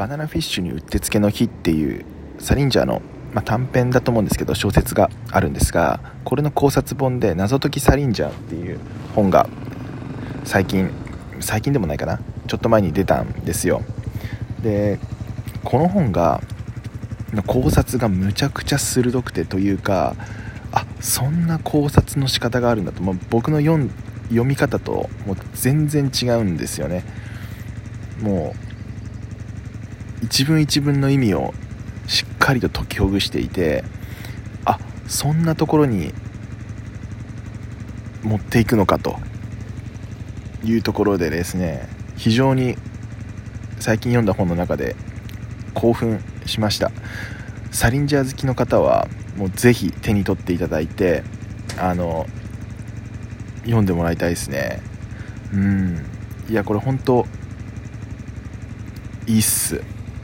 バナナフィッシュにうってつけの日」っていうサリンジャーの、まあ、短編だと思うんですけど小説があるんですがこれの考察本で「謎解きサリンジャー」っていう本が最近最近でもないかなちょっと前に出たんですよ。でこの本が考察がむちゃくちゃ鋭くてというかあそんな考察の仕方があるんだと、もう僕の読読み方ともう全然違うんですよね。もう一文一文の意味をしっかりと解きほぐしていてあそんなところに持っていくのかというところでですね非常に最近読んだ本の中で興奮しました。サリンジャー好きの方はもうぜひ手に取っていただいてあの読んでもらいたいですね。うん。いやこれ本当いいっす。